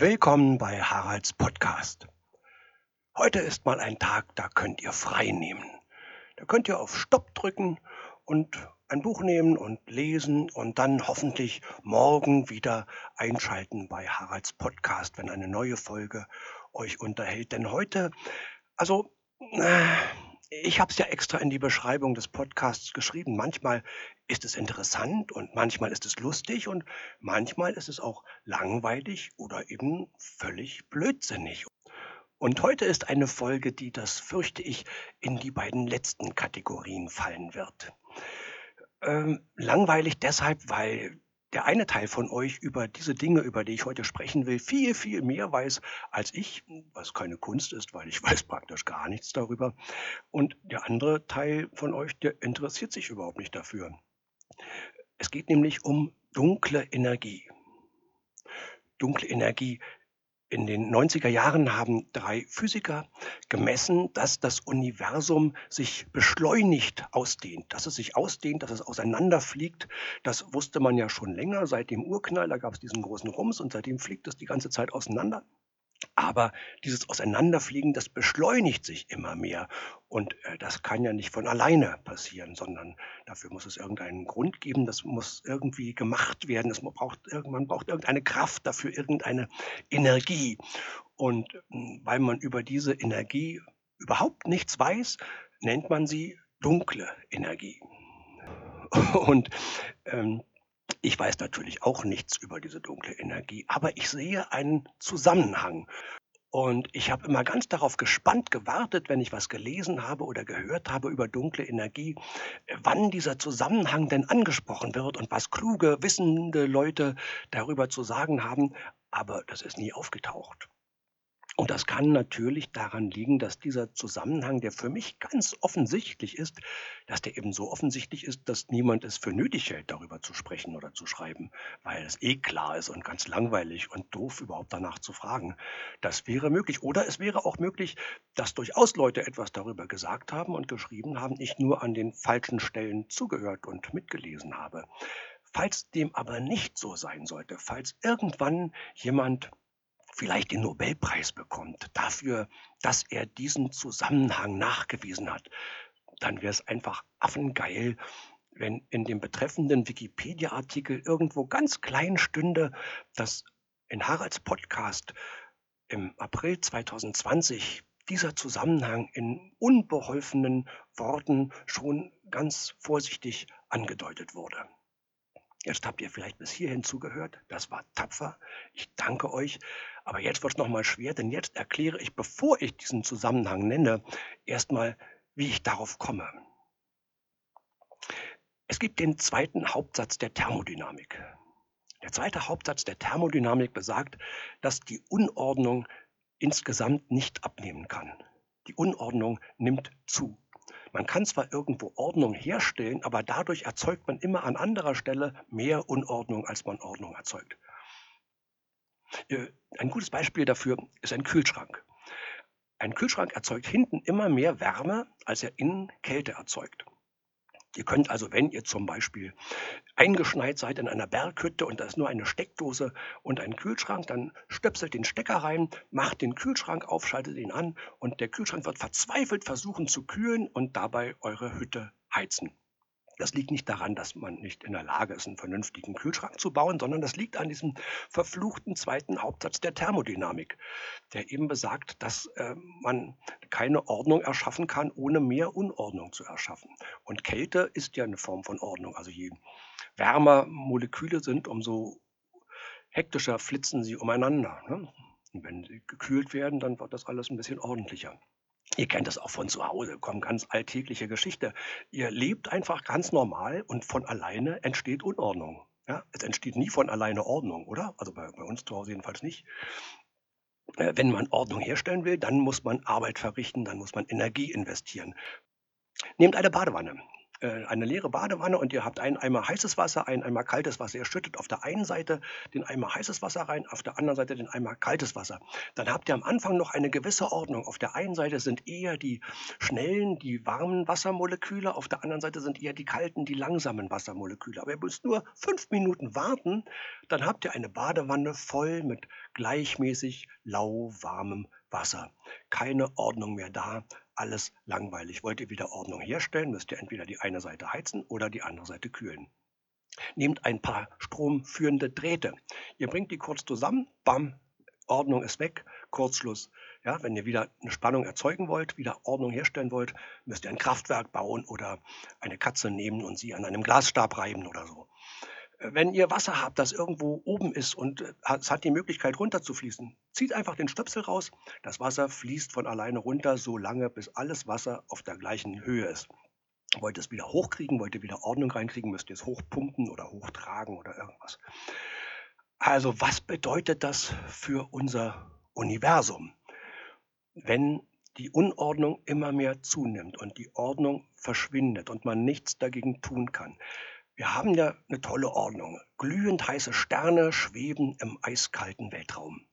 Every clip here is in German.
Willkommen bei Haralds Podcast. Heute ist mal ein Tag, da könnt ihr frei nehmen. Da könnt ihr auf Stopp drücken und ein Buch nehmen und lesen und dann hoffentlich morgen wieder einschalten bei Haralds Podcast, wenn eine neue Folge euch unterhält. Denn heute, also, äh, ich habe es ja extra in die Beschreibung des Podcasts geschrieben. Manchmal ist es interessant und manchmal ist es lustig und manchmal ist es auch langweilig oder eben völlig blödsinnig. Und heute ist eine Folge, die, das fürchte ich, in die beiden letzten Kategorien fallen wird. Ähm, langweilig deshalb, weil der eine Teil von euch über diese Dinge, über die ich heute sprechen will, viel, viel mehr weiß als ich, was keine Kunst ist, weil ich weiß praktisch gar nichts darüber. Und der andere Teil von euch, der interessiert sich überhaupt nicht dafür. Es geht nämlich um dunkle Energie. Dunkle Energie, in den 90er Jahren haben drei Physiker gemessen, dass das Universum sich beschleunigt ausdehnt, dass es sich ausdehnt, dass es auseinanderfliegt. Das wusste man ja schon länger seit dem Urknall, da gab es diesen großen Rums und seitdem fliegt es die ganze Zeit auseinander. Aber dieses Auseinanderfliegen, das beschleunigt sich immer mehr. Und äh, das kann ja nicht von alleine passieren, sondern dafür muss es irgendeinen Grund geben. Das muss irgendwie gemacht werden. Es braucht, man braucht irgendeine Kraft dafür, irgendeine Energie. Und hm, weil man über diese Energie überhaupt nichts weiß, nennt man sie dunkle Energie. Und ähm, ich weiß natürlich auch nichts über diese dunkle Energie, aber ich sehe einen Zusammenhang. Und ich habe immer ganz darauf gespannt gewartet, wenn ich was gelesen habe oder gehört habe über dunkle Energie, wann dieser Zusammenhang denn angesprochen wird und was kluge, wissende Leute darüber zu sagen haben. Aber das ist nie aufgetaucht. Und das kann natürlich daran liegen, dass dieser Zusammenhang, der für mich ganz offensichtlich ist, dass der eben so offensichtlich ist, dass niemand es für nötig hält, darüber zu sprechen oder zu schreiben, weil es eh klar ist und ganz langweilig und doof überhaupt danach zu fragen. Das wäre möglich. Oder es wäre auch möglich, dass durchaus Leute etwas darüber gesagt haben und geschrieben haben, ich nur an den falschen Stellen zugehört und mitgelesen habe. Falls dem aber nicht so sein sollte, falls irgendwann jemand vielleicht den Nobelpreis bekommt dafür, dass er diesen Zusammenhang nachgewiesen hat, dann wäre es einfach affengeil, wenn in dem betreffenden Wikipedia-Artikel irgendwo ganz klein stünde, dass in Haralds Podcast im April 2020 dieser Zusammenhang in unbeholfenen Worten schon ganz vorsichtig angedeutet wurde. Jetzt habt ihr vielleicht bis hierhin zugehört. Das war tapfer. Ich danke euch. Aber jetzt wird es nochmal schwer, denn jetzt erkläre ich, bevor ich diesen Zusammenhang nenne, erstmal, wie ich darauf komme. Es gibt den zweiten Hauptsatz der Thermodynamik. Der zweite Hauptsatz der Thermodynamik besagt, dass die Unordnung insgesamt nicht abnehmen kann. Die Unordnung nimmt zu. Man kann zwar irgendwo Ordnung herstellen, aber dadurch erzeugt man immer an anderer Stelle mehr Unordnung, als man Ordnung erzeugt. Äh, ein gutes Beispiel dafür ist ein Kühlschrank. Ein Kühlschrank erzeugt hinten immer mehr Wärme, als er innen Kälte erzeugt. Ihr könnt also, wenn ihr zum Beispiel eingeschneit seid in einer Berghütte und da ist nur eine Steckdose und ein Kühlschrank, dann stöpselt den Stecker rein, macht den Kühlschrank auf, schaltet ihn an und der Kühlschrank wird verzweifelt versuchen zu kühlen und dabei eure Hütte heizen. Das liegt nicht daran, dass man nicht in der Lage ist, einen vernünftigen Kühlschrank zu bauen, sondern das liegt an diesem verfluchten zweiten Hauptsatz der Thermodynamik, der eben besagt, dass äh, man keine Ordnung erschaffen kann, ohne mehr Unordnung zu erschaffen. Und Kälte ist ja eine Form von Ordnung. Also je wärmer Moleküle sind, umso hektischer flitzen sie umeinander. Ne? Und wenn sie gekühlt werden, dann wird das alles ein bisschen ordentlicher. Ihr kennt das auch von zu Hause, kommt ganz alltägliche Geschichte. Ihr lebt einfach ganz normal und von alleine entsteht Unordnung. Ja, es entsteht nie von alleine Ordnung, oder? Also bei, bei uns zu Hause jedenfalls nicht. Äh, wenn man Ordnung herstellen will, dann muss man Arbeit verrichten, dann muss man Energie investieren. Nehmt eine Badewanne. Äh, eine leere Badewanne und ihr habt einen Eimer heißes Wasser, einen Eimer kaltes Wasser. Ihr schüttet auf der einen Seite den Eimer heißes Wasser rein, auf der anderen Seite den Eimer kaltes Wasser. Dann habt ihr am Anfang noch eine gewisse Ordnung. Auf der einen Seite sind eher die schnellen, die warmen Wassermoleküle, auf der anderen Seite sind eher die kalten, die langsamen Wassermoleküle. Aber ihr müsst nur fünf Minuten warten, dann habt ihr eine Badewanne voll mit gleichmäßig lauwarmem Wasser. Keine Ordnung mehr da, alles langweilig. Wollt ihr wieder Ordnung herstellen, müsst ihr entweder die eine Seite heizen oder die andere Seite kühlen. Nehmt ein paar stromführende Drähte. Ihr bringt die kurz zusammen, bam, Ordnung ist weg, Kurzschluss. Ja, wenn ihr wieder eine Spannung erzeugen wollt, wieder Ordnung herstellen wollt, müsst ihr ein Kraftwerk bauen oder eine Katze nehmen und sie an einem Glasstab reiben oder so. Wenn ihr Wasser habt, das irgendwo oben ist und äh, es hat die Möglichkeit runterzufließen, zieht einfach den Stöpsel raus. Das Wasser fließt von alleine runter, so lange, bis alles Wasser auf der gleichen Höhe ist. Wollt ihr es wieder hochkriegen, wollt ihr wieder Ordnung reinkriegen, müsst ihr es hochpumpen oder hochtragen oder irgendwas. Also was bedeutet das für unser Universum, wenn die Unordnung immer mehr zunimmt und die Ordnung verschwindet und man nichts dagegen tun kann? Wir haben ja eine tolle Ordnung. Glühend heiße Sterne schweben im eiskalten Weltraum.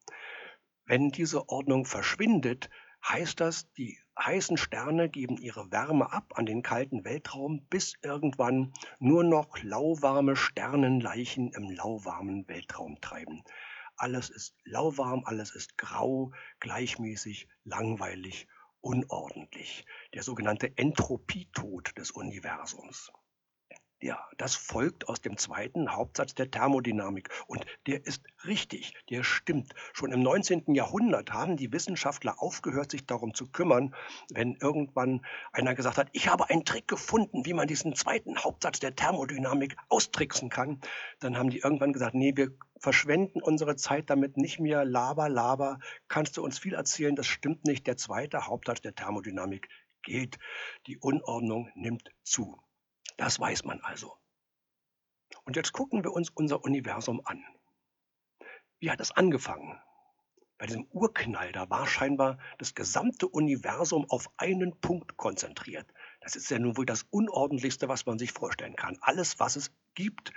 Wenn diese Ordnung verschwindet, heißt das, die heißen Sterne geben ihre Wärme ab an den kalten Weltraum, bis irgendwann nur noch lauwarme Sternenleichen im lauwarmen Weltraum treiben. Alles ist lauwarm, alles ist grau, gleichmäßig, langweilig, unordentlich. Der sogenannte Entropietod des Universums. Ja, das folgt aus dem zweiten Hauptsatz der Thermodynamik. Und der ist richtig, der stimmt. Schon im 19. Jahrhundert haben die Wissenschaftler aufgehört, sich darum zu kümmern, wenn irgendwann einer gesagt hat, ich habe einen Trick gefunden, wie man diesen zweiten Hauptsatz der Thermodynamik austricksen kann. Dann haben die irgendwann gesagt, nee, wir verschwenden unsere Zeit damit nicht mehr. Laber, laber, kannst du uns viel erzählen, das stimmt nicht. Der zweite Hauptsatz der Thermodynamik gilt. Die Unordnung nimmt zu. Das weiß man also. Und jetzt gucken wir uns unser Universum an. Wie hat es angefangen? Bei diesem Urknall, da war scheinbar das gesamte Universum auf einen Punkt konzentriert. Das ist ja nun wohl das Unordentlichste, was man sich vorstellen kann. Alles, was es gibt,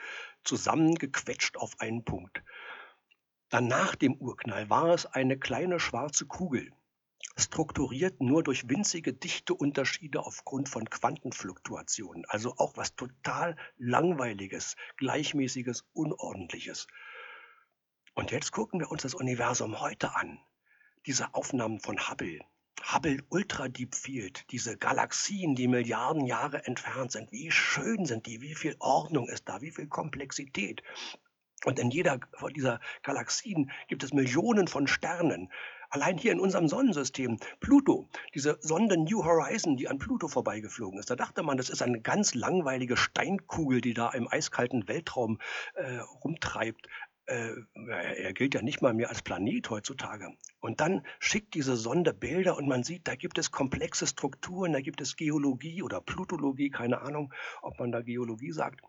zusammengequetscht auf einen Punkt. Dann nach dem Urknall war es eine kleine schwarze Kugel strukturiert nur durch winzige Dichteunterschiede aufgrund von Quantenfluktuationen. Also auch was total langweiliges, gleichmäßiges, unordentliches. Und jetzt gucken wir uns das Universum heute an. Diese Aufnahmen von Hubble, Hubble Ultra Deep Field, diese Galaxien, die Milliarden Jahre entfernt sind, wie schön sind die, wie viel Ordnung ist da, wie viel Komplexität. Und in jeder von dieser Galaxien gibt es Millionen von Sternen. Allein hier in unserem Sonnensystem, Pluto, diese Sonde New Horizon, die an Pluto vorbeigeflogen ist, da dachte man, das ist eine ganz langweilige Steinkugel, die da im eiskalten Weltraum äh, rumtreibt. Äh, er gilt ja nicht mal mehr als Planet heutzutage. Und dann schickt diese Sonde Bilder und man sieht, da gibt es komplexe Strukturen, da gibt es Geologie oder Plutologie, keine Ahnung, ob man da Geologie sagt.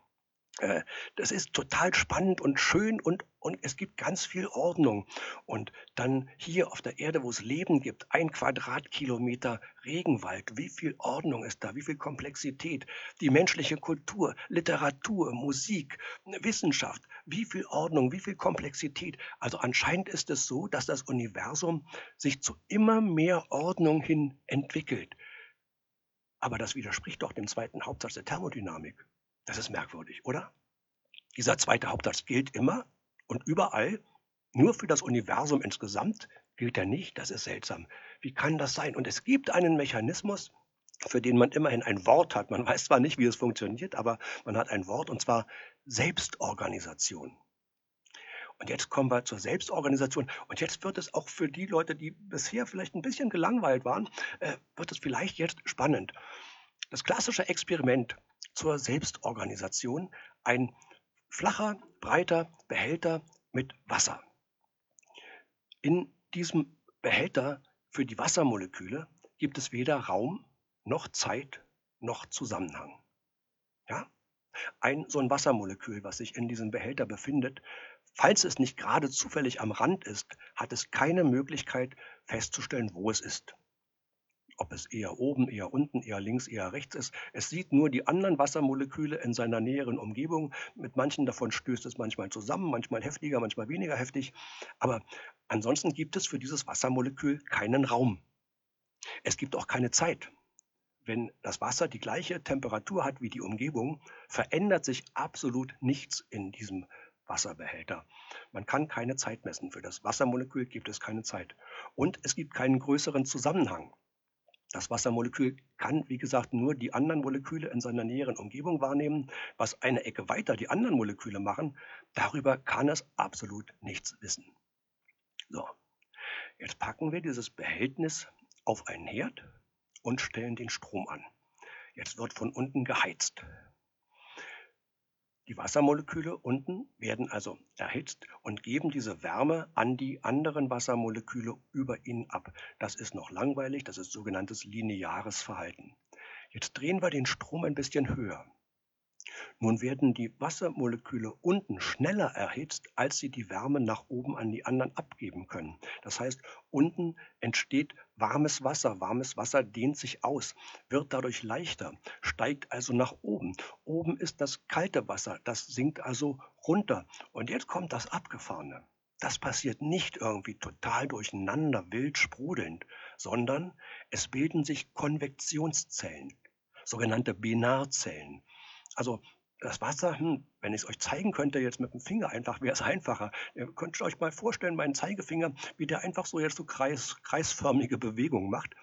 Äh, das ist total spannend und schön und, und es gibt ganz viel Ordnung. Und dann hier auf der Erde, wo es Leben gibt, ein Quadratkilometer Regenwald, wie viel Ordnung ist da, wie viel Komplexität, die menschliche Kultur, Literatur, Musik, Wissenschaft, wie viel Ordnung, wie viel Komplexität. Also anscheinend ist es so, dass das Universum sich zu immer mehr Ordnung hin entwickelt. Aber das widerspricht doch dem zweiten Hauptsatz der Thermodynamik. Das ist merkwürdig, oder? Dieser zweite Hauptsatz gilt immer und überall, nur für das Universum insgesamt gilt er nicht. Das ist seltsam. Wie kann das sein? Und es gibt einen Mechanismus, für den man immerhin ein Wort hat. Man weiß zwar nicht, wie es funktioniert, aber man hat ein Wort und zwar Selbstorganisation. Und jetzt kommen wir zur Selbstorganisation. Und jetzt wird es auch für die Leute, die bisher vielleicht ein bisschen gelangweilt waren, äh, wird es vielleicht jetzt spannend. Das klassische Experiment zur Selbstorganisation ein flacher, breiter Behälter mit Wasser. In diesem Behälter für die Wassermoleküle gibt es weder Raum noch Zeit noch Zusammenhang. Ja? Ein so ein Wassermolekül, was sich in diesem Behälter befindet, falls es nicht gerade zufällig am Rand ist, hat es keine Möglichkeit festzustellen, wo es ist. Ob es eher oben, eher unten, eher links, eher rechts ist. Es sieht nur die anderen Wassermoleküle in seiner näheren Umgebung. Mit manchen davon stößt es manchmal zusammen, manchmal heftiger, manchmal weniger heftig. Aber ansonsten gibt es für dieses Wassermolekül keinen Raum. Es gibt auch keine Zeit. Wenn das Wasser die gleiche Temperatur hat wie die Umgebung, verändert sich absolut nichts in diesem Wasserbehälter. Man kann keine Zeit messen. Für das Wassermolekül gibt es keine Zeit. Und es gibt keinen größeren Zusammenhang. Das Wassermolekül kann, wie gesagt, nur die anderen Moleküle in seiner näheren Umgebung wahrnehmen. Was eine Ecke weiter die anderen Moleküle machen, darüber kann es absolut nichts wissen. So, jetzt packen wir dieses Behältnis auf einen Herd und stellen den Strom an. Jetzt wird von unten geheizt. Die Wassermoleküle unten werden also erhitzt und geben diese Wärme an die anderen Wassermoleküle über ihnen ab. Das ist noch langweilig, das ist sogenanntes lineares Verhalten. Jetzt drehen wir den Strom ein bisschen höher. Nun werden die Wassermoleküle unten schneller erhitzt, als sie die Wärme nach oben an die anderen abgeben können. Das heißt, unten entsteht warmes Wasser. Warmes Wasser dehnt sich aus, wird dadurch leichter, steigt also nach oben. Oben ist das kalte Wasser, das sinkt also runter. Und jetzt kommt das Abgefahrene. Das passiert nicht irgendwie total durcheinander, wild sprudelnd, sondern es bilden sich Konvektionszellen, sogenannte Binarzellen. Also das Wasser, hm, wenn ich es euch zeigen könnte, jetzt mit dem Finger einfach, wäre es einfacher. Ihr könnt euch mal vorstellen, meinen Zeigefinger, wie der einfach so jetzt so kreis, kreisförmige Bewegungen macht.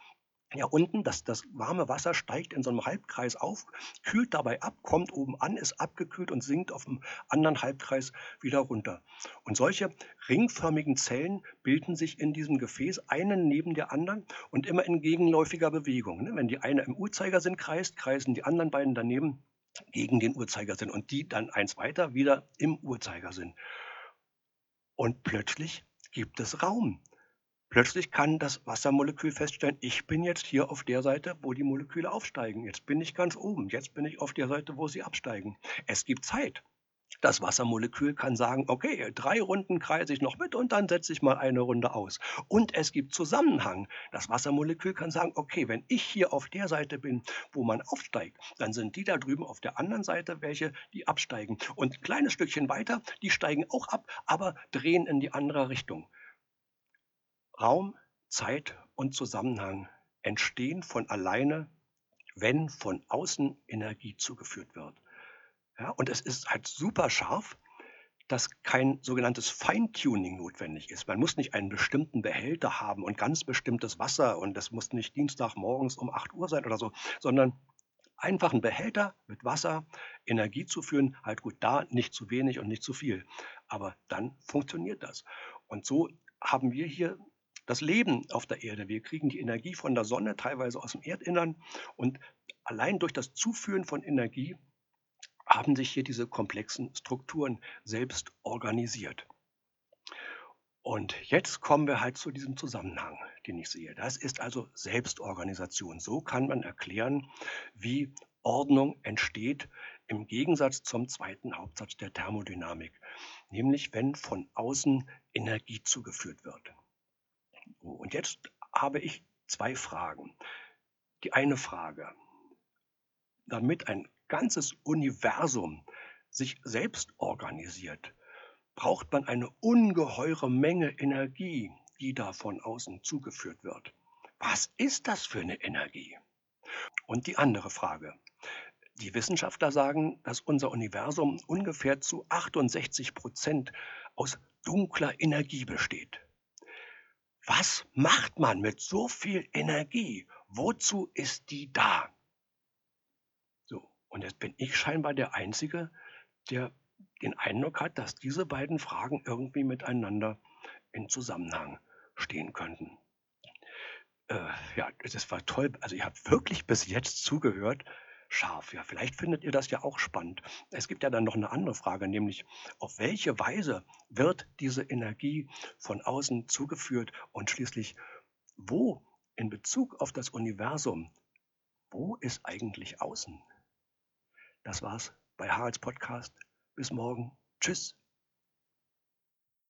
Ja, unten, das, das warme Wasser steigt in so einem Halbkreis auf, kühlt dabei ab, kommt oben an, ist abgekühlt und sinkt auf dem anderen Halbkreis wieder runter. Und solche ringförmigen Zellen bilden sich in diesem Gefäß, einen neben der anderen und immer in gegenläufiger Bewegung. Ne? Wenn die eine im Uhrzeigersinn kreist, kreisen die anderen beiden daneben gegen den Uhrzeigersinn und die dann eins weiter wieder im Uhrzeigersinn. Und plötzlich gibt es Raum. Plötzlich kann das Wassermolekül feststellen, ich bin jetzt hier auf der Seite, wo die Moleküle aufsteigen. Jetzt bin ich ganz oben. Jetzt bin ich auf der Seite, wo sie absteigen. Es gibt Zeit. Das Wassermolekül kann sagen, okay, drei Runden kreise ich noch mit und dann setze ich mal eine Runde aus. Und es gibt Zusammenhang. Das Wassermolekül kann sagen, okay, wenn ich hier auf der Seite bin, wo man aufsteigt, dann sind die da drüben auf der anderen Seite welche, die absteigen. Und ein kleines Stückchen weiter, die steigen auch ab, aber drehen in die andere Richtung. Raum, Zeit und Zusammenhang entstehen von alleine, wenn von außen Energie zugeführt wird. Ja, und es ist halt super scharf, dass kein sogenanntes Feintuning notwendig ist. Man muss nicht einen bestimmten Behälter haben und ganz bestimmtes Wasser und das muss nicht Dienstagmorgens um 8 Uhr sein oder so, sondern einfach ein Behälter mit Wasser, Energie zu führen, halt gut da, nicht zu wenig und nicht zu viel. Aber dann funktioniert das. Und so haben wir hier das Leben auf der Erde. Wir kriegen die Energie von der Sonne, teilweise aus dem Erdinnern. Und allein durch das Zuführen von Energie haben sich hier diese komplexen Strukturen selbst organisiert. Und jetzt kommen wir halt zu diesem Zusammenhang, den ich sehe. Das ist also Selbstorganisation. So kann man erklären, wie Ordnung entsteht im Gegensatz zum zweiten Hauptsatz der Thermodynamik, nämlich wenn von außen Energie zugeführt wird. Und jetzt habe ich zwei Fragen. Die eine Frage, damit ein ganzes Universum sich selbst organisiert, braucht man eine ungeheure Menge Energie, die da von außen zugeführt wird. Was ist das für eine Energie? Und die andere Frage. Die Wissenschaftler sagen, dass unser Universum ungefähr zu 68 Prozent aus dunkler Energie besteht. Was macht man mit so viel Energie? Wozu ist die da? Und jetzt bin ich scheinbar der Einzige, der den Eindruck hat, dass diese beiden Fragen irgendwie miteinander in Zusammenhang stehen könnten. Äh, ja, das war toll. Also ihr habt wirklich bis jetzt zugehört. Scharf. Ja, vielleicht findet ihr das ja auch spannend. Es gibt ja dann noch eine andere Frage, nämlich auf welche Weise wird diese Energie von außen zugeführt und schließlich wo in Bezug auf das Universum, wo ist eigentlich außen? Das war's bei Haralds Podcast. Bis morgen. Tschüss.